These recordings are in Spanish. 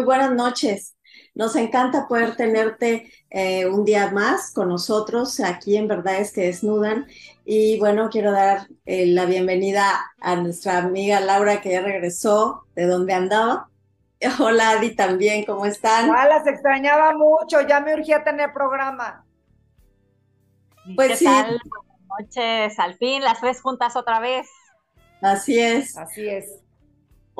Muy buenas noches. Nos encanta poder tenerte eh, un día más con nosotros aquí en Verdad es que desnudan. Y bueno, quiero dar eh, la bienvenida a nuestra amiga Laura que ya regresó de donde andaba. Hola Adi también, ¿cómo están? Ah, las extrañaba mucho, ya me urgía tener programa. Pues sí. Buenas noches, al fin las tres juntas otra vez. Así es. Así es.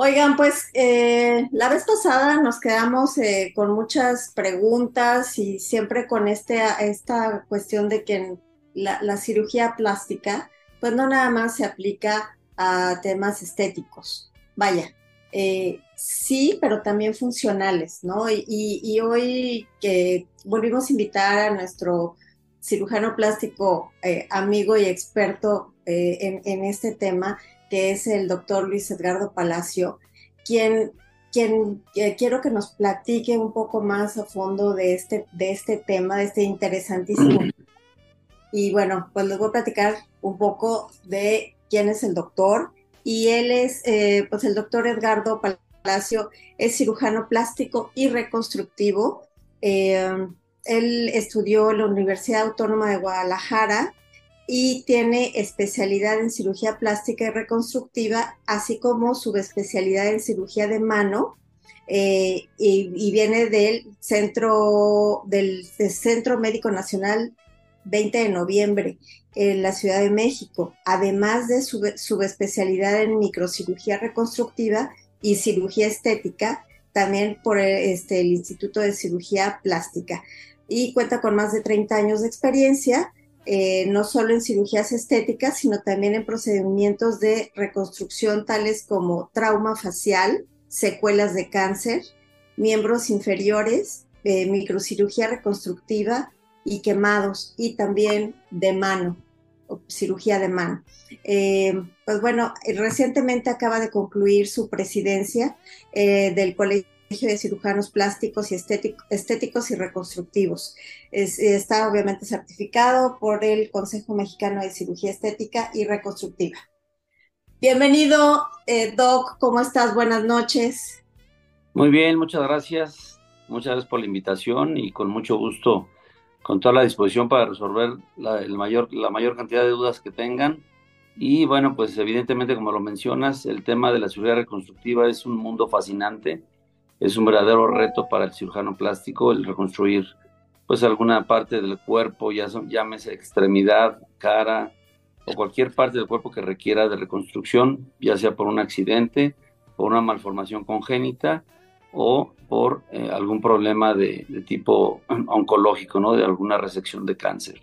Oigan, pues eh, la vez pasada nos quedamos eh, con muchas preguntas y siempre con este, esta cuestión de que la, cirugía plástica, pues no nada más se aplica a temas estéticos. Vaya, eh, sí, pero también funcionales, ¿no? Y, hoy que volvimos a invitar a nuestro cirujano plástico amigo y experto en, en este tema, que es el doctor Luis Edgardo Palacio, quien, quien eh, quiero que nos platique un poco más a fondo de este, de este tema, de este interesantísimo. Y bueno, pues les voy a platicar un poco de quién es el doctor. Y él es, eh, pues el doctor Edgardo Palacio, es cirujano plástico y reconstructivo. Eh, él estudió en la Universidad Autónoma de Guadalajara y tiene especialidad en cirugía plástica y reconstructiva, así como subespecialidad en cirugía de mano. Eh, y, viene del centro, del, Centro Médico Nacional 20 de noviembre en la Ciudad de México, además de su subespecialidad en microcirugía reconstructiva y cirugía estética, también por este, el Instituto de Cirugía Plástica. Y cuenta con más de 30 años de experiencia eh, no solo en cirugías estéticas, sino también en procedimientos de reconstrucción tales como trauma facial, secuelas de cáncer, miembros inferiores, eh, microcirugía reconstructiva y quemados, y también de mano, cirugía de mano. Eh, pues bueno, recientemente acaba de concluir su presidencia del Colegio de Cirujanos Plásticos y Estéticos y Reconstructivos. está obviamente certificado por el Consejo Mexicano de Cirugía Estética y Reconstructiva. Bienvenido, eh, Doc, ¿cómo estás? Buenas noches. Muy bien, muchas gracias. Muchas gracias por la invitación y con mucho gusto, con toda la disposición para resolver la, el mayor, la mayor cantidad de dudas que tengan. Y bueno, pues evidentemente, como lo mencionas, el tema de la cirugía reconstructiva es un mundo fascinante es un verdadero reto para el cirujano plástico el reconstruir pues alguna parte del cuerpo, ya son, llámese extremidad, cara o cualquier parte del cuerpo que requiera de reconstrucción, ya sea por un accidente, por una malformación congénita o por eh, algún problema de, tipo oncológico, ¿no? De alguna resección de cáncer.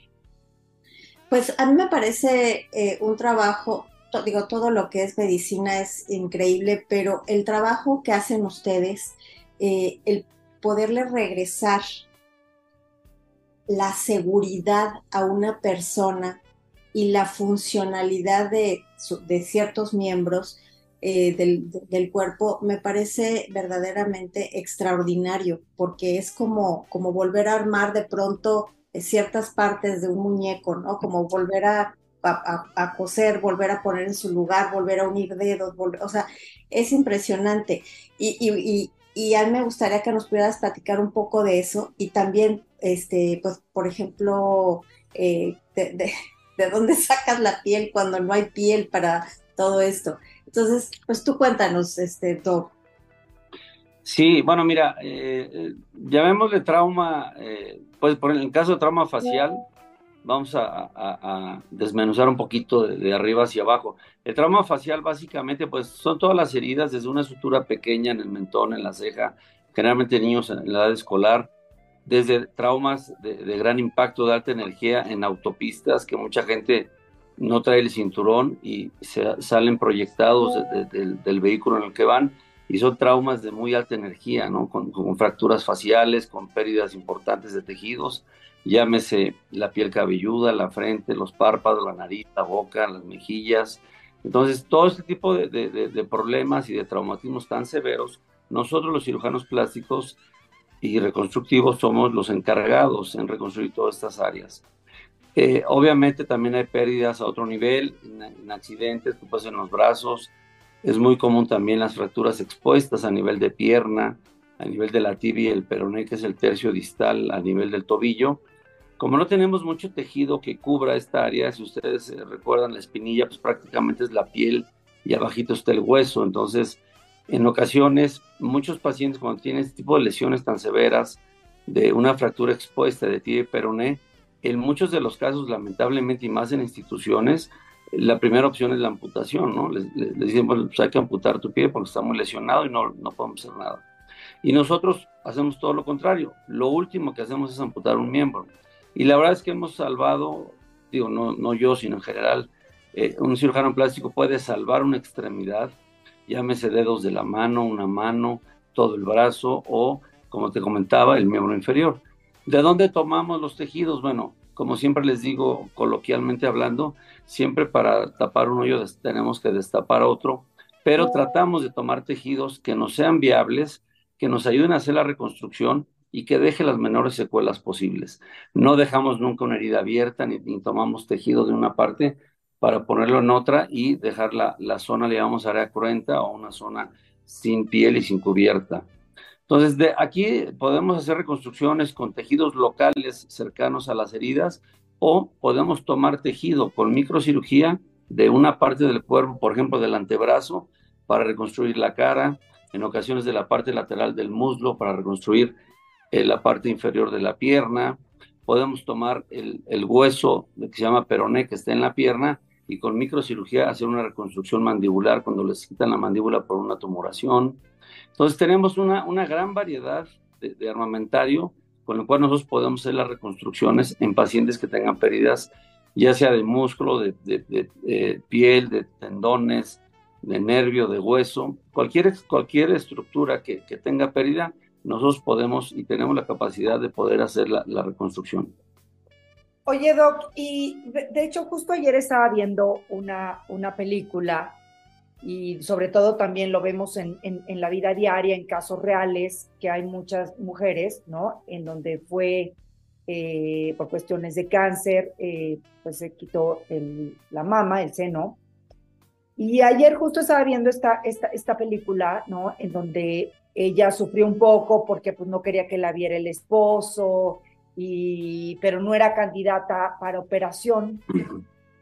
Pues a mí me parece eh, un trabajo, digo, todo lo que es medicina es increíble, pero el trabajo que hacen ustedes eh, el poderle regresar la seguridad a una persona y la funcionalidad de, ciertos miembros eh, del, cuerpo me parece verdaderamente extraordinario, porque es como, como volver a armar de pronto ciertas partes de un muñeco, ¿no? Como volver a, coser, volver a poner en su lugar, volver a unir dedos, o sea, es impresionante. y, y a mí me gustaría que nos pudieras platicar un poco de eso y también, este, pues, por ejemplo, eh, de, dónde sacas la piel cuando no hay piel para todo esto. Entonces, pues tú cuéntanos, este, Doc. Sí, bueno, mira, eh, eh llamémosle trauma, eh, pues por el caso de trauma facial, vamos a, desmenuzar un poquito de, arriba hacia abajo. El trauma facial básicamente pues son todas las heridas desde una sutura pequeña en el mentón, en la ceja, generalmente niños en la edad escolar, desde traumas de, gran impacto de alta energía en autopistas que mucha gente no trae el cinturón y se, salen proyectados del vehículo en el que van y son traumas de muy alta energía, ¿no? con fracturas faciales, con pérdidas importantes de tejidos llámese la piel cabelluda, la frente, los párpados, la nariz, la boca, las mejillas. Entonces, todo este tipo de, problemas y de traumatismos tan severos, nosotros los cirujanos plásticos y reconstructivos somos los encargados en reconstruir todas estas áreas. Eh, obviamente también hay pérdidas a otro nivel, en, accidentes, pues en los brazos. Es muy común también las fracturas expuestas a nivel de pierna, a nivel de la tibia y el peroné, que es el tercio distal a nivel del tobillo. Como no tenemos mucho tejido que cubra esta área, si ustedes recuerdan la espinilla, pues prácticamente es la piel y abajito está el hueso. Entonces, en ocasiones, muchos pacientes cuando tienen este tipo de lesiones tan severas, de una fractura expuesta de tibia y peroné, en muchos de los casos, lamentablemente, y más en instituciones, la primera opción es la amputación, ¿no? Les, dicen, bueno, pues hay que amputar tu pie porque está muy lesionado y no, no podemos hacer nada. Y nosotros hacemos todo lo contrario. Lo último que hacemos es amputar un miembro. Y la verdad es que hemos salvado, digo, no, no yo, sino en general, eh, un cirujano plástico puede salvar una extremidad, llámese dedos de la mano, una mano, todo el brazo o, como te comentaba, el miembro inferior. ¿De dónde tomamos los tejidos? Bueno, como siempre les digo, coloquialmente hablando, siempre para tapar un hoyo tenemos que destapar otro, pero tratamos de tomar tejidos que no sean viables, que nos ayuden a hacer la reconstrucción y que deje las menores secuelas posibles. No dejamos nunca una herida abierta ni, tomamos tejido de una parte para ponerlo en otra y dejar la, la zona, le llamamos área cruenta o una zona sin piel y sin cubierta. Entonces, de aquí podemos hacer reconstrucciones con tejidos locales cercanos a las heridas o podemos tomar tejido con microcirugía de una parte del cuerpo, por ejemplo, del antebrazo, para reconstruir la cara, en ocasiones de la parte lateral del muslo para reconstruir eh, la parte inferior de la pierna. Podemos tomar el, hueso que se llama peroné que está en la pierna y con microcirugía hacer una reconstrucción mandibular cuando les quitan la mandíbula por una tumoración. Entonces tenemos una, una gran variedad de, armamentario con el cual nosotros podemos hacer las reconstrucciones en pacientes que tengan pérdidas, ya sea de músculo, de, de, piel, de tendones, de nervio, de hueso, cualquier, cualquier estructura que, que, tenga pérdida, nosotros podemos y tenemos la capacidad de poder hacer la, la reconstrucción. Oye, Doc, y de, hecho justo ayer estaba viendo una, una película y sobre todo también lo vemos en, en, la vida diaria, en casos reales, que hay muchas mujeres, ¿no? En donde fue eh, por cuestiones de cáncer, eh, pues se quitó el, la mama, el seno. Y ayer justo estaba viendo esta, esta, esta película, ¿no? En donde ella sufrió un poco porque pues no quería que la viera el esposo, y, pero no era candidata para operación.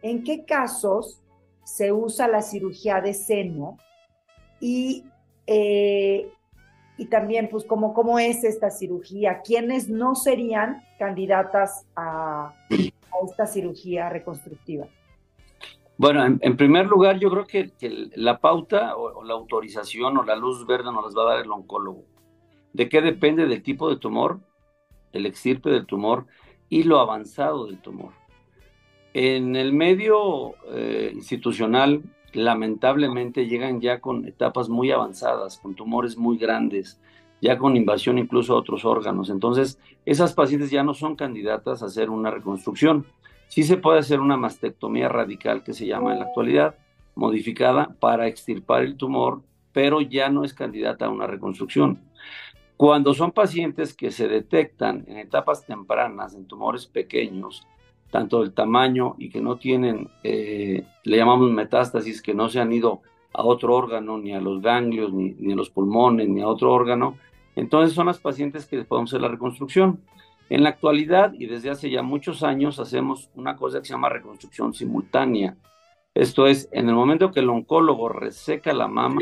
¿En qué casos se usa la cirugía de seno? Y, eh, y también, pues, ¿cómo, ¿cómo es esta cirugía? ¿Quiénes no serían candidatas a, esta cirugía reconstructiva? Bueno, en, primer lugar, yo creo que, la pauta o, la autorización o la luz verde nos las va a dar el oncólogo. ¿De qué depende del tipo de tumor? el extirpe del tumor y lo avanzado del tumor. En el medio eh, institucional, lamentablemente llegan ya con etapas muy avanzadas, con tumores muy grandes, ya con invasión incluso a otros órganos. Entonces, esas pacientes ya no son candidatas a hacer una reconstrucción. Sí se puede hacer una mastectomía radical que se llama en la actualidad, modificada para extirpar el tumor, pero ya no es candidata a una reconstrucción. Cuando son pacientes que se detectan en etapas tempranas, en tumores pequeños, tanto del tamaño y que no tienen, eh, le llamamos metástasis, que no se han ido a otro órgano, ni a los ganglios, ni, ni, a los pulmones, ni a otro órgano, entonces son las pacientes que podemos hacer la reconstrucción. En la actualidad y desde hace ya muchos años hacemos una cosa que se llama reconstrucción simultánea. Esto es, en el momento que el oncólogo reseca la mama,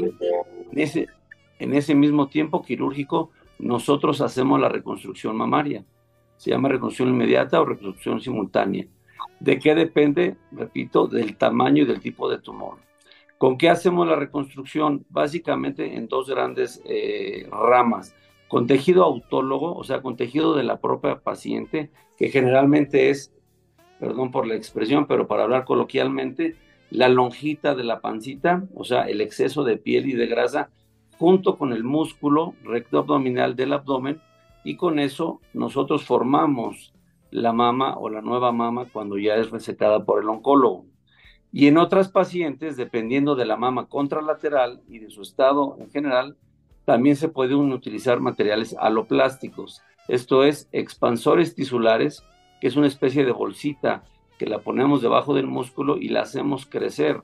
en ese, mismo tiempo quirúrgico nosotros hacemos la reconstrucción mamaria. Se llama reconstrucción inmediata o reconstrucción simultánea. ¿De qué depende? Repito, del tamaño y del tipo de tumor. ¿Con qué hacemos la reconstrucción? Básicamente en dos grandes eh, ramas. Con tejido autólogo, o sea, con tejido de la propia paciente, que generalmente es, perdón por la expresión, pero para hablar coloquialmente, la lonjita de la pancita, o sea, el exceso de piel y de grasa junto con el músculo recto abdominal del abdomen y con eso nosotros formamos la mama o la nueva mama cuando ya es resecada por el oncólogo. Y en otras pacientes, dependiendo de la mama contralateral y de su estado en general, también se pueden utilizar materiales aloplásticos, esto es, expansores tisulares, que es una especie de bolsita que la ponemos debajo del músculo y la hacemos crecer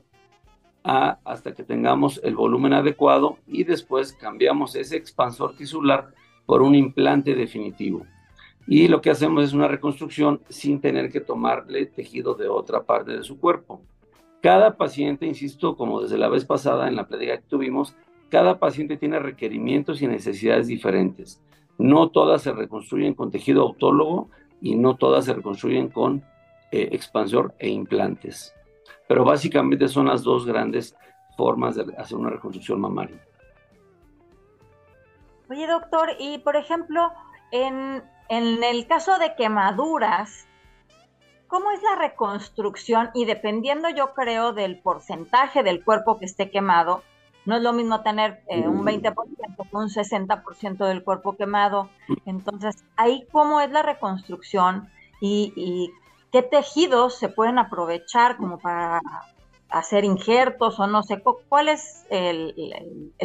hasta que tengamos el volumen adecuado y después cambiamos ese expansor tisular por un implante definitivo. Y lo que hacemos es una reconstrucción sin tener que tomarle tejido de otra parte de su cuerpo. Cada paciente, insisto, como desde la vez pasada en la plática que tuvimos, cada paciente tiene requerimientos y necesidades diferentes. No todas se reconstruyen con tejido autólogo y no todas se reconstruyen con eh, expansor e implantes. Pero básicamente son las dos grandes formas de hacer una reconstrucción mamaria. Oye, doctor, y por ejemplo, en, en el caso de quemaduras, ¿cómo es la reconstrucción? Y dependiendo, yo creo, del porcentaje del cuerpo que esté quemado, no es lo mismo tener eh, un 20% que un 60% del cuerpo quemado. Entonces, ahí cómo es la reconstrucción y, qué tejidos se pueden aprovechar como para hacer injertos o no sé, ¿cuál es el,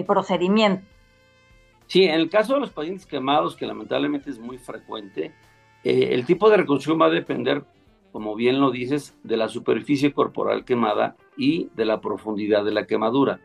procedimiento? Sí, en el caso de los pacientes quemados, que lamentablemente es muy frecuente, eh, el tipo de reconstrucción va a depender, como bien lo dices, de la superficie corporal quemada y de la profundidad de la quemadura.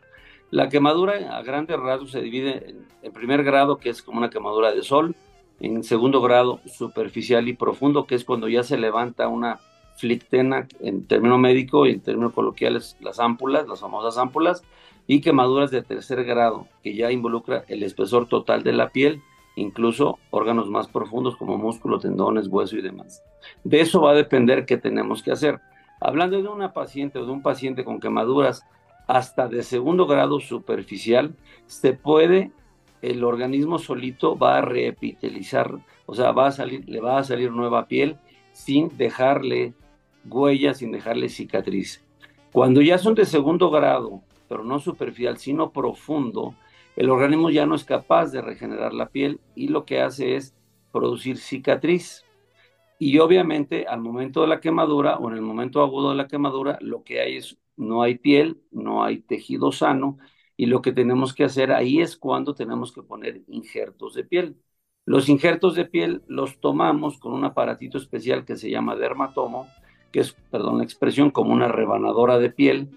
La quemadura a grandes rasgos se divide en, primer grado, que es como una quemadura de sol, en segundo grado superficial y profundo, que es cuando ya se levanta una flictena en término médico y en términos coloquiales las ámpulas, las famosas ámpulas, y quemaduras de tercer grado, que ya involucra el espesor total de la piel, incluso órganos más profundos como músculo, tendones, hueso y demás. De eso va a depender qué tenemos que hacer. Hablando de una paciente o de un paciente con quemaduras hasta de segundo grado superficial, se puede, el organismo solito va a reepitelizar, o sea, va a salir, le va a salir nueva piel sin dejarle huella, sin dejarle cicatriz. Cuando ya son de segundo grado, pero no superficial, sino profundo, el organismo ya no es capaz de regenerar la piel y lo que hace es producir cicatriz. Y obviamente al momento de la quemadura o en el momento agudo de la quemadura, lo que hay es no hay piel, no hay tejido sano y lo que tenemos que hacer ahí es cuando tenemos que poner injertos de piel. Los injertos de piel los tomamos con un aparatito especial que se llama dermatomo, que es, perdón la expresión, como una rebanadora de piel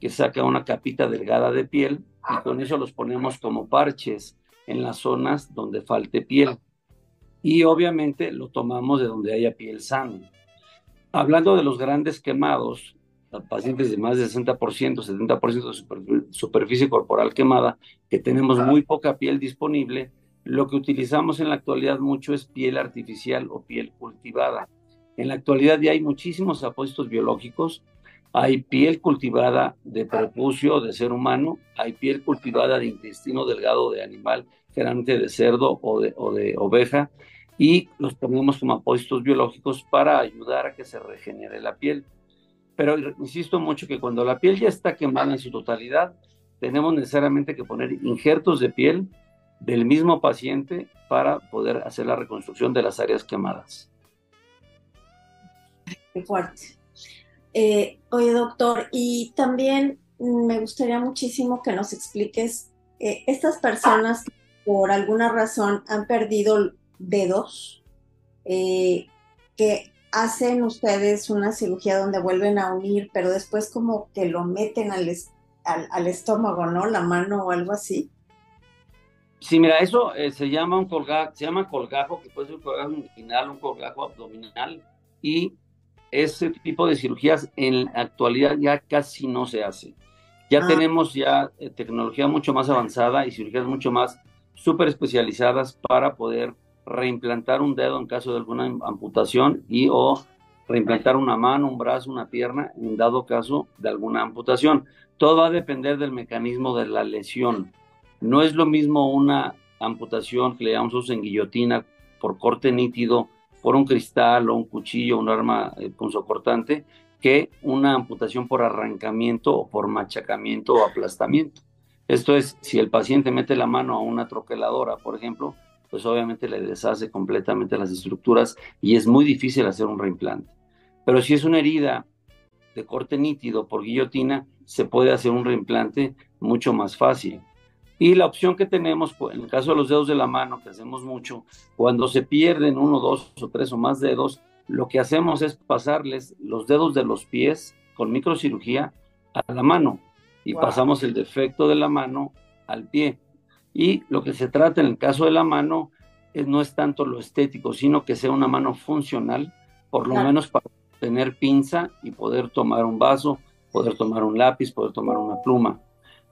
que saca una capita delgada de piel y con eso los ponemos como parches en las zonas donde falte piel. Y obviamente lo tomamos de donde haya piel sana. Hablando de los grandes quemados, pacientes de más de 60%, 70% de superficie corporal quemada, que tenemos muy poca piel disponible, lo que utilizamos en la actualidad mucho es piel artificial o piel cultivada. En la actualidad ya hay muchísimos apuestos biológicos. Hay piel cultivada de prepucio de ser humano, hay piel cultivada de intestino delgado de animal, generalmente de cerdo o de, o de oveja, y los ponemos como apuestos biológicos para ayudar a que se regenere la piel. Pero insisto mucho que cuando la piel ya está quemada en su totalidad, tenemos necesariamente que poner injertos de piel del mismo paciente para poder hacer la reconstrucción de las áreas quemadas. Qué fuerte. Eh, oye, doctor, y también me gustaría muchísimo que nos expliques, eh, estas personas por alguna razón han perdido dedos, eh, que hacen ustedes una cirugía donde vuelven a unir, pero después como que lo meten al, al, estómago, ¿no? La mano o algo así. Sí, mira, eso eh, se llama un colgajo, se llama colgajo, que puede ser un colgajo inguinal, un colgajo abdominal, y ese tipo de cirugías en la actualidad ya casi no se hace. Ya ah. tenemos ya eh, tecnología mucho más avanzada y cirugías mucho más súper especializadas para poder reimplantar un dedo en caso de alguna amputación y o reimplantar una mano, un brazo, una pierna en dado caso de alguna amputación. Todo va a depender del mecanismo de la lesión. No es lo mismo una amputación que le llamamos en guillotina por corte nítido, por un cristal o un cuchillo, un arma eh, punzocortante, que una amputación por arrancamiento o por machacamiento o aplastamiento. Esto es, si el paciente mete la mano a una troqueladora, por ejemplo, pues obviamente le deshace completamente las estructuras y es muy difícil hacer un reimplante. Pero si es una herida de corte nítido por guillotina, se puede hacer un reimplante mucho más fácil. Y la opción que tenemos, pues, en el caso de los dedos de la mano, que hacemos mucho, cuando se pierden uno, dos o tres o más dedos, lo que hacemos es pasarles los dedos de los pies con microcirugía a la mano y pasamos el defecto de la mano al pie. Y lo que se trata en el caso de la mano no es tanto lo estético, sino que sea una mano funcional, por lo menos para tener pinza y poder tomar un vaso, poder tomar un lápiz, poder tomar una pluma.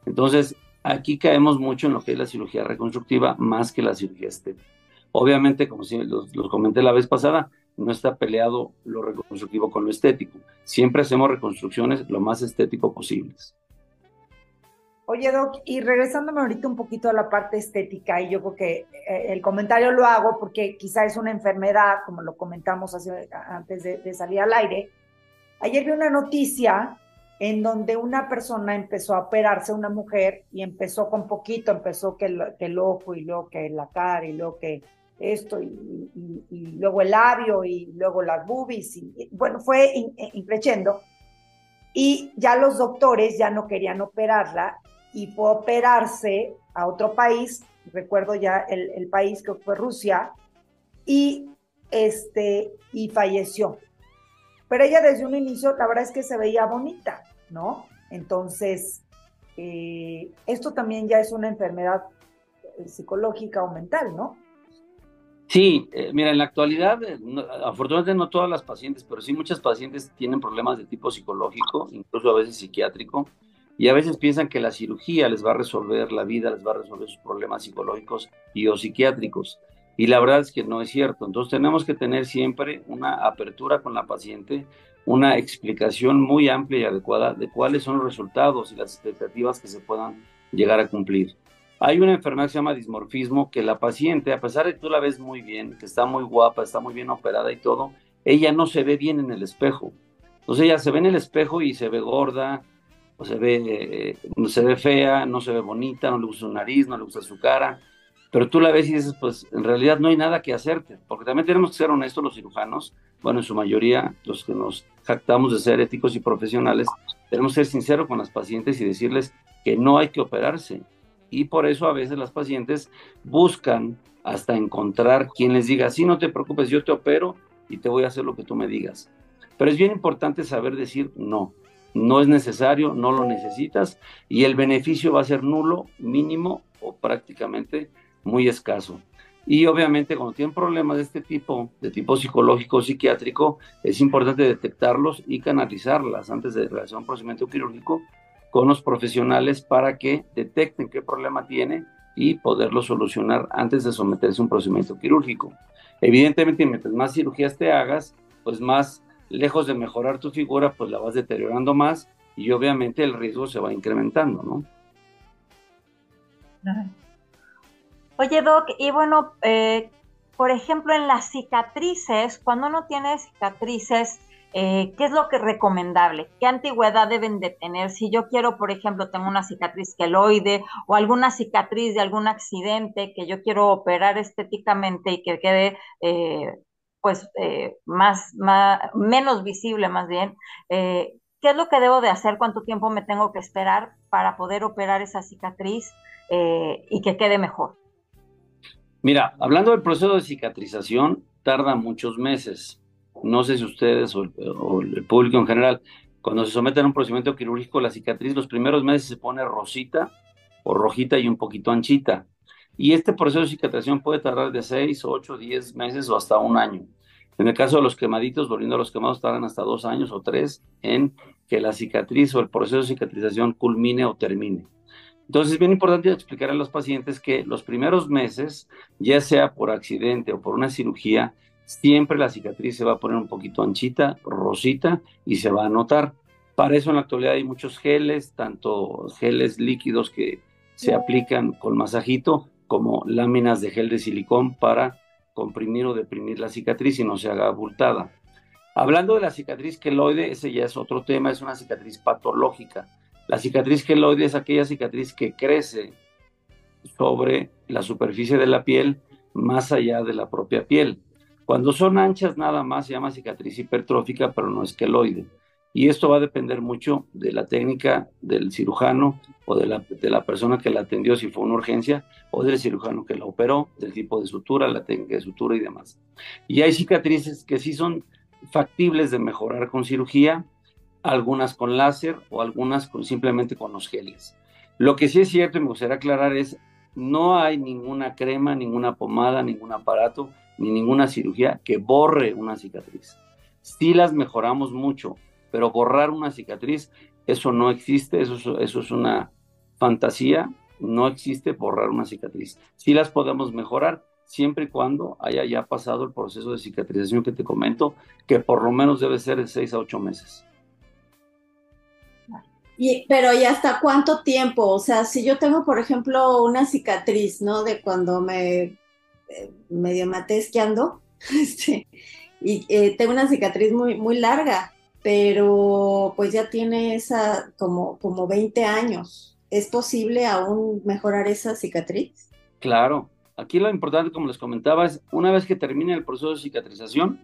Entonces, aquí caemos mucho en lo que es la cirugía reconstructiva más que la cirugía estética. Obviamente, como los, los comenté la vez pasada, no está peleado lo reconstructivo con lo estético. Siempre hacemos reconstrucciones lo más estético posibles. Oye, Doc, y regresándome ahorita un poquito a la parte estética, y yo creo que eh, el comentario lo hago porque quizá es una enfermedad, como lo comentamos antes de, salir al aire. Ayer vi una noticia en donde una persona empezó a operarse, una mujer, y empezó con poquito, empezó que el, ojo y luego que la cara y luego que esto y, luego el labio y luego las boobies y bueno, fue increciendo. Y ya los doctores ya no querían operarla y fue a operarse a otro país, recuerdo ya el, país que fue Rusia, y, este, y falleció. Pero ella desde un inicio, la verdad es que se veía bonita, ¿no? Entonces, eh, esto también ya es una enfermedad eh, psicológica o mental, ¿no? Sí, eh, mira, en la actualidad, afortunadamente no todas las pacientes, pero sí muchas pacientes tienen problemas de tipo psicológico, incluso a veces psiquiátrico, y a veces piensan que la cirugía les va a resolver la vida, les va a resolver sus problemas psicológicos y o psiquiátricos. Y la verdad es que no es cierto. Entonces tenemos que tener siempre una apertura con la paciente, una explicación muy amplia y adecuada de cuáles son los resultados y las expectativas que se puedan llegar a cumplir. Hay una enfermedad que se llama dismorfismo, que la paciente, a pesar de que tú la ves muy bien, que está muy guapa, está muy bien operada y todo, ella no se ve bien en el espejo. Entonces ella se ve en el espejo y se ve gorda, o se ve, no se ve fea, no se ve bonita, no le gusta su nariz, no le gusta su cara, pero tú la ves y dices, pues en realidad no hay nada que hacerte, porque también tenemos que ser honestos los cirujanos, bueno, en su mayoría los que nos jactamos de ser éticos y profesionales, tenemos que ser sinceros con las pacientes y decirles que no hay que operarse. Y por eso a veces las pacientes buscan hasta encontrar quien les diga, sí, no te preocupes, yo te opero y te voy a hacer lo que tú me digas. Pero es bien importante saber decir no no es necesario, no lo necesitas y el beneficio va a ser nulo, mínimo o prácticamente muy escaso. Y obviamente cuando tienen problemas de este tipo, de tipo psicológico psiquiátrico, es importante detectarlos y canalizarlas antes de realizar un procedimiento quirúrgico con los profesionales para que detecten qué problema tiene y poderlo solucionar antes de someterse a un procedimiento quirúrgico. Evidentemente, mientras más cirugías te hagas, pues más lejos de mejorar tu figura, pues la vas deteriorando más y obviamente el riesgo se va incrementando, ¿no? Oye, Doc, y bueno, eh, por ejemplo, en las cicatrices, cuando uno tiene cicatrices, eh, ¿qué es lo que es recomendable? ¿Qué antigüedad deben de tener? Si yo quiero, por ejemplo, tengo una cicatriz queloide o alguna cicatriz de algún accidente que yo quiero operar estéticamente y que quede eh, pues eh, más, menos visible más bien. Eh, ¿Qué es lo que debo de hacer? ¿Cuánto tiempo me tengo que esperar para poder operar esa cicatriz eh, y que quede mejor? Mira, hablando del proceso de cicatrización, tarda muchos meses. No sé si ustedes o, el público en general, cuando se someten a un procedimiento quirúrgico, la cicatriz los primeros meses se pone rosita o rojita y un poquito anchita. Y este proceso de cicatrización puede tardar de 6, 8, 10 meses o hasta un año. En el caso de los quemaditos, volviendo a los quemados, tardan hasta dos años o tres en que la cicatriz o el proceso de cicatrización culmine o termine. Entonces es bien importante explicar a los pacientes que los primeros meses, ya sea por accidente o por una cirugía, siempre la cicatriz se va a poner un poquito anchita, rosita y se va a notar. Para eso en la actualidad hay muchos geles, tanto geles líquidos que se aplican con masajito como láminas de gel de silicón para comprimir o deprimir la cicatriz y no se haga abultada. Hablando de la cicatriz queloide, ese ya es otro tema, es una cicatriz patológica. La cicatriz queloide es aquella cicatriz que crece sobre la superficie de la piel más allá de la propia piel. Cuando son anchas nada más se llama cicatriz hipertrófica, pero no es queloide. Y esto va a depender mucho de la técnica del cirujano o de la, de la persona que la atendió si fue una urgencia o del cirujano que la operó, del tipo de sutura, la técnica de sutura y demás. Y hay cicatrices que sí son factibles de mejorar con cirugía, algunas con láser o algunas con, simplemente con los geles. Lo que sí es cierto y me gustaría aclarar es no hay ninguna crema, ninguna pomada, ningún aparato, ni ninguna cirugía que borre una cicatriz. Sí las mejoramos mucho, pero borrar una cicatriz, eso no existe, eso, eso es una fantasía, no existe borrar una cicatriz. Sí las podemos mejorar siempre y cuando haya ya pasado el proceso de cicatrización que te comento, que por lo menos debe ser de seis a ocho meses. Y, pero ¿y hasta cuánto tiempo? O sea, si yo tengo, por ejemplo, una cicatriz, ¿no? De cuando me eh, medio maté esquiando, este, y eh, tengo una cicatriz muy, muy larga, pero pues ya tiene esa como, como 20 años. ¿Es posible aún mejorar esa cicatriz? Claro. Aquí lo importante, como les comentaba, es una vez que termine el proceso de cicatrización,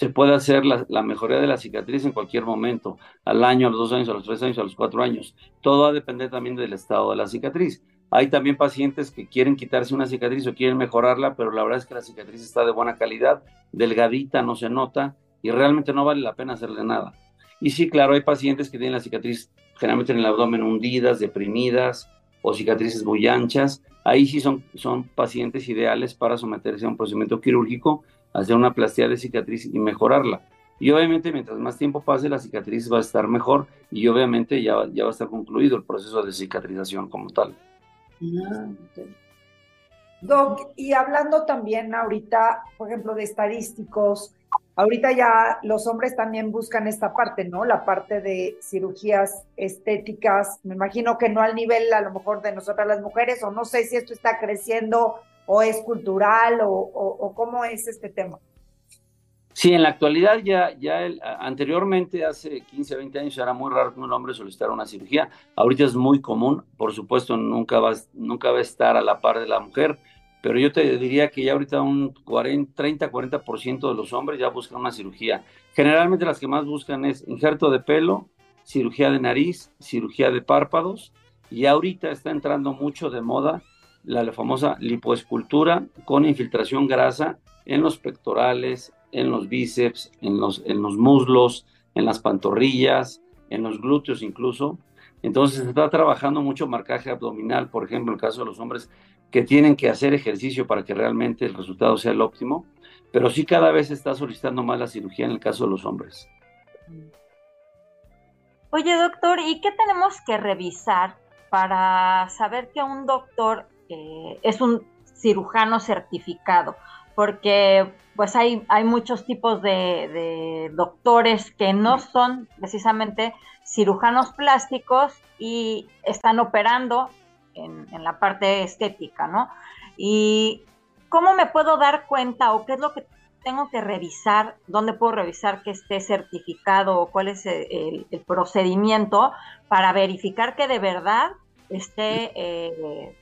se puede hacer la, mejoría de la cicatriz en cualquier momento, al año, a los dos años, a los tres años, a los cuatro años. Todo va a depender también del estado de la cicatriz. Hay también pacientes que quieren quitarse una cicatriz o quieren mejorarla, pero la verdad es que la cicatriz está de buena calidad, delgadita, no se nota y realmente no vale la pena hacerle nada. Y sí, claro, hay pacientes que tienen la cicatriz generalmente en el abdomen hundidas, deprimidas o cicatrices muy anchas. Ahí sí son, son pacientes ideales para someterse a un procedimiento quirúrgico hacer una plastía de cicatriz y mejorarla. Y obviamente mientras más tiempo pase, la cicatriz va a estar mejor y obviamente ya, ya va a estar concluido el proceso de cicatrización como tal. Ah, Doc, y hablando también ahorita, por ejemplo, de estadísticos, ahorita ya los hombres también buscan esta parte, ¿no? La parte de cirugías estéticas, me imagino que no al nivel a lo mejor de nosotras las mujeres, o no sé si esto está creciendo o es cultural o, cómo es este tema? Sí, en la actualidad ya, ya anteriormente, hace 15, 20 años, era muy raro que un hombre solicitara una cirugía. Ahorita es muy común, por supuesto, nunca va, nunca va a estar a la par de la mujer, pero yo te diría que ya ahorita un 40, 30, 40% de los hombres ya buscan una cirugía. Generalmente las que más buscan es injerto de pelo, cirugía de nariz, cirugía de párpados, y ahorita está entrando mucho de moda la famosa lipoescultura con infiltración grasa en los pectorales, en los bíceps, en los, en los muslos, en las pantorrillas, en los glúteos incluso. Entonces se está trabajando mucho marcaje abdominal, por ejemplo, en el caso de los hombres que tienen que hacer ejercicio para que realmente el resultado sea el óptimo, pero sí cada vez se está solicitando más la cirugía en el caso de los hombres. Oye, doctor, ¿y qué tenemos que revisar para saber que un doctor es un cirujano certificado, porque pues hay, hay muchos tipos de, doctores que no son precisamente cirujanos plásticos y están operando en, en, la parte estética, ¿no? Y cómo me puedo dar cuenta o qué es lo que tengo que revisar, dónde puedo revisar que esté certificado o cuál es el, procedimiento para verificar que de verdad esté eh,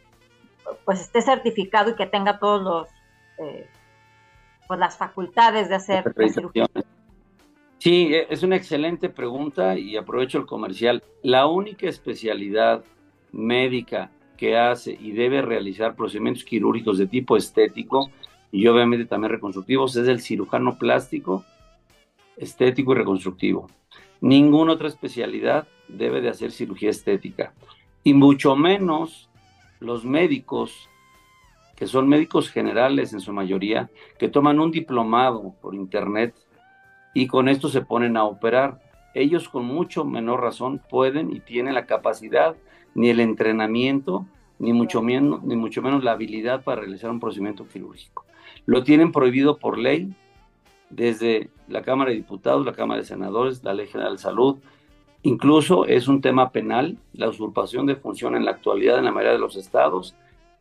pues esté certificado y que tenga todos los eh, pues las facultades de hacer cirugía. Sí, e, es una excelente pregunta y aprovecho el comercial. La única especialidad médica que hace y debe realizar procedimientos quirúrgicos de tipo estético y obviamente también reconstructivos es el cirujano plástico, estético y reconstructivo. Ninguna otra especialidad debe de hacer cirugía estética y mucho menos los médicos, que son médicos generales en su mayoría, que toman un diplomado por internet y con esto se ponen a operar. Ellos con mucho menor razón pueden y tienen la capacidad, ni el entrenamiento, ni mucho, menos, ni mucho menos la habilidad para realizar un procedimiento quirúrgico. Lo tienen prohibido por ley desde la Cámara de Diputados, la Cámara de Senadores, la Ley General de Salud, Incluso es un tema penal, la usurpación de función en la actualidad en la mayoría de los estados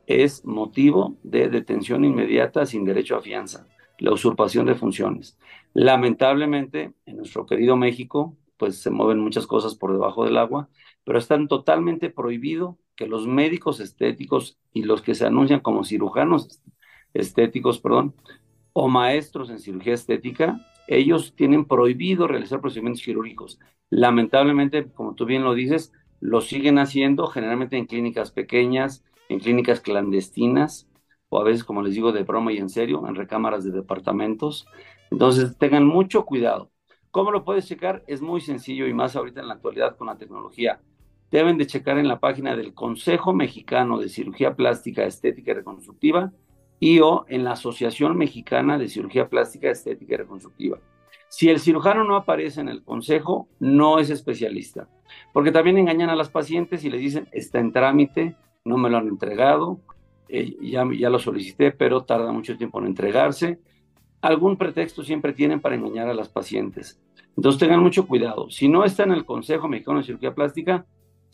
es motivo de detención inmediata sin derecho a fianza, la usurpación de funciones. Lamentablemente, en nuestro querido México, pues se mueven muchas cosas por debajo del agua, pero están totalmente prohibido que los médicos estéticos y los que se anuncian como cirujanos estéticos, perdón, o maestros en cirugía estética, ellos tienen prohibido realizar procedimientos quirúrgicos. Lamentablemente, como tú bien lo dices, lo siguen haciendo generalmente en clínicas pequeñas, en clínicas clandestinas, o a veces, como les digo, de broma y en serio, en recámaras de departamentos. Entonces, tengan mucho cuidado. ¿Cómo lo puedes checar? Es muy sencillo y más ahorita en la actualidad con la tecnología. Deben de checar en la página del Consejo Mexicano de Cirugía Plástica, Estética y Reconstructiva y o en la Asociación Mexicana de Cirugía Plástica, Estética y Reconstructiva. Si el cirujano no aparece en el consejo, no es especialista, porque también engañan a las pacientes y le dicen, está en trámite, no me lo han entregado, eh, ya, ya lo solicité, pero tarda mucho tiempo en entregarse. Algún pretexto siempre tienen para engañar a las pacientes. Entonces tengan mucho cuidado. Si no está en el Consejo Mexicano de Cirugía Plástica,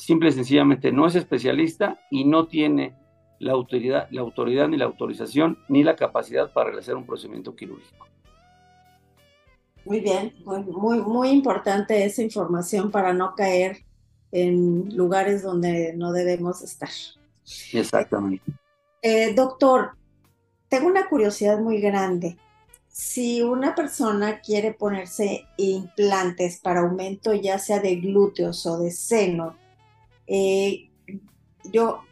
simple y sencillamente no es especialista y no tiene la autoridad, la autoridad ni la autorización ni la capacidad para realizar un procedimiento quirúrgico. Muy bien, muy, muy, importante esa información para no caer en lugares donde no debemos estar. Exactamente. Eh, doctor, tengo una curiosidad muy grande. Si una persona quiere ponerse implantes para aumento ya sea de glúteos o de seno, eh, yo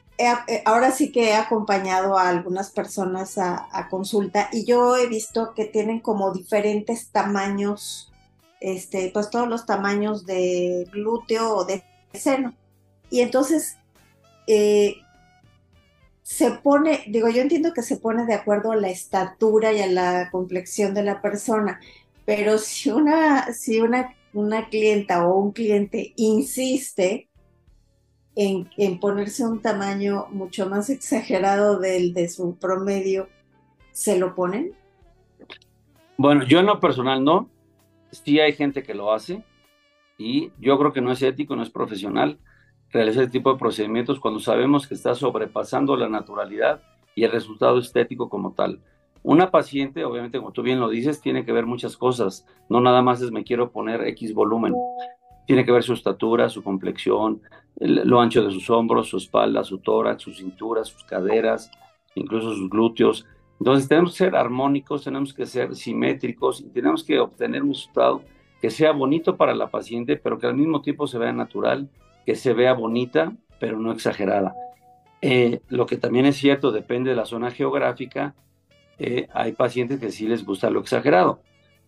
eh, ahora sí que he acompañado a algunas personas a, consulta y yo he visto que tienen como diferentes tamaños, este, pues todos los tamaños de glúteo o de seno. Y entonces eh, se pone, digo, yo entiendo que se pone de acuerdo a la estatura y a la complexión de la persona, pero si una, si una, una clienta o un cliente insiste, en, ponerse un tamaño mucho más exagerado del de su promedio, ¿se lo ponen? Bueno, yo en lo personal no. Sí hay gente que lo hace y yo creo que no es ético, no es profesional realizar este tipo de procedimientos cuando sabemos que está sobrepasando la naturalidad y el resultado estético como tal. Una paciente, obviamente, como tú bien lo dices, tiene que ver muchas cosas. No nada más es me quiero poner X volumen. Tiene que ver su estatura, su complexión, lo ancho de sus hombros, su espalda, su tórax, su cintura, sus caderas, incluso sus glúteos. Entonces tenemos que ser armónicos, tenemos que ser simétricos y tenemos que obtener un resultado que sea bonito para la paciente, pero que al mismo tiempo se vea natural, que se vea bonita, pero no exagerada. Eh, lo que también es cierto, depende de la zona geográfica, eh, hay pacientes que sí les gusta lo exagerado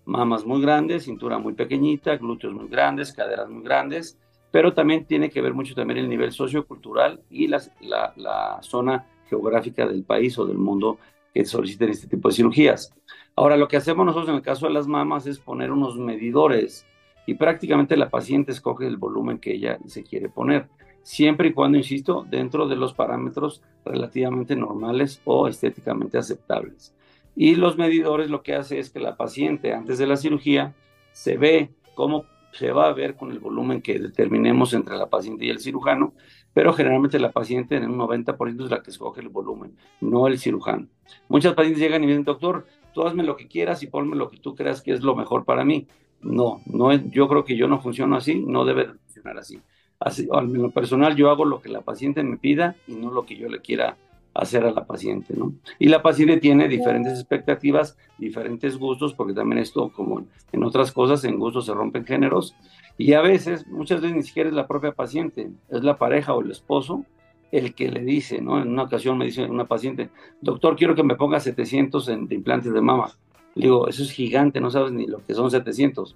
mamas muy grandes, cintura muy pequeñita, glúteos muy grandes, caderas muy grandes, pero también tiene que ver mucho también el nivel sociocultural y la, la, zona geográfica del país o del mundo que soliciten este tipo de cirugías. Ahora, lo que hacemos nosotros en el caso de las mamas es poner unos medidores y prácticamente la paciente escoge el volumen que ella se quiere poner, siempre y cuando, insisto, dentro de los parámetros relativamente normales o estéticamente aceptables. Y los medidores lo que hace es que la paciente antes de la cirugía se ve cómo se va a ver con el volumen que determinemos entre la paciente y el cirujano, pero generalmente la paciente en un 90% es la que escoge el volumen, no el cirujano. Muchas pacientes llegan y dicen, doctor, tú hazme lo que quieras y ponme lo que tú creas que es lo mejor para mí. No, no es, yo creo que yo no funciono así, no debe funcionar así. así. En lo personal yo hago lo que la paciente me pida y no lo que yo le quiera hacer a la paciente, ¿no? Y la paciente tiene diferentes expectativas, diferentes gustos, porque también esto, como en otras cosas, en gustos se rompen géneros, y a veces, muchas veces ni siquiera es la propia paciente, es la pareja o el esposo el que le dice, ¿no? En una ocasión me dice una paciente, doctor, quiero que me ponga 700 en, de implantes de mama. Le digo, eso es gigante, no sabes ni lo que son 700.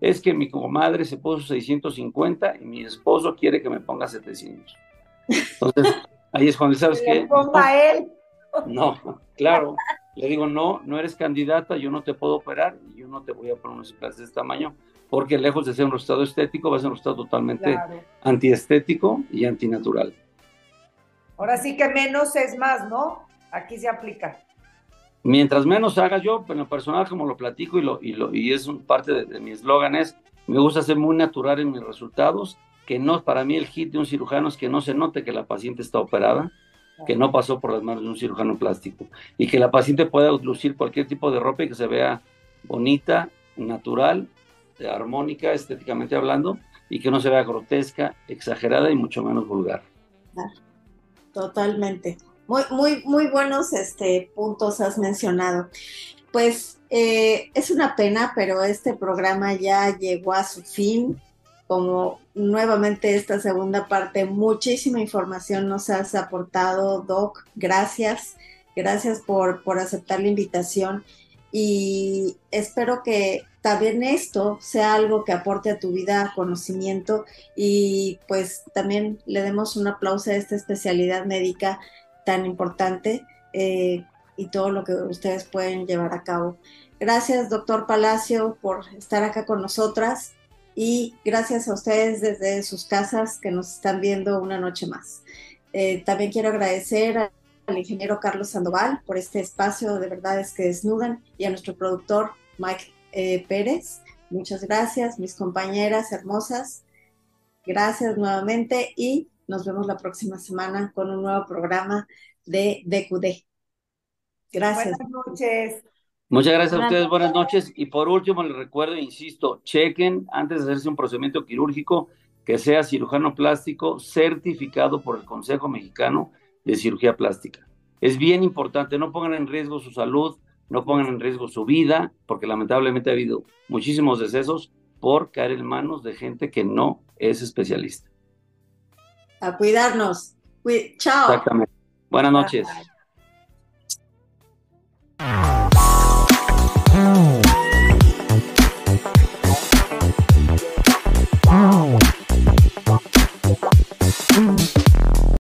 Es que mi comadre se puso 650 y mi esposo quiere que me ponga 700. Entonces, Ahí es cuando sabes que... No, él. no, claro. Le digo, no, no eres candidata, yo no te puedo operar y yo no te voy a poner unos implantes de este tamaño, porque lejos de ser un resultado estético, va a ser un resultado totalmente antiestético y antinatural. Ahora sí que menos es más, ¿no? Aquí se aplica. Mientras menos haga yo, en lo personal, como lo platico y, lo, y, lo, y es un parte de, de mi eslogan, es, me gusta ser muy natural en mis resultados que no, para mí el hit de un cirujano es que no se note que la paciente está operada, que no pasó por las manos de un cirujano plástico y que la paciente pueda lucir cualquier tipo de ropa y que se vea bonita, natural, armónica, estéticamente hablando, y que no se vea grotesca, exagerada y mucho menos vulgar. Totalmente. Muy, muy, muy buenos este, puntos has mencionado. Pues eh, es una pena, pero este programa ya llegó a su fin como nuevamente esta segunda parte. Muchísima información nos has aportado, Doc. Gracias. Gracias por, por aceptar la invitación y espero que también esto sea algo que aporte a tu vida conocimiento y pues también le demos un aplauso a esta especialidad médica tan importante eh, y todo lo que ustedes pueden llevar a cabo. Gracias, doctor Palacio, por estar acá con nosotras y gracias a ustedes desde sus casas que nos están viendo una noche más. Eh, también quiero agradecer al ingeniero Carlos Sandoval por este espacio de verdades que desnudan y a nuestro productor Mike eh, Pérez. Muchas gracias, mis compañeras hermosas. Gracias nuevamente y nos vemos la próxima semana con un nuevo programa de DQD. Gracias. Buenas noches. Muchas gracias a ustedes, buenas noches. Y por último, les recuerdo, insisto, chequen antes de hacerse un procedimiento quirúrgico que sea cirujano plástico certificado por el Consejo Mexicano de Cirugía Plástica. Es bien importante, no pongan en riesgo su salud, no pongan en riesgo su vida, porque lamentablemente ha habido muchísimos decesos por caer en manos de gente que no es especialista. A cuidarnos. Chao. Exactamente. Buenas noches. Bye.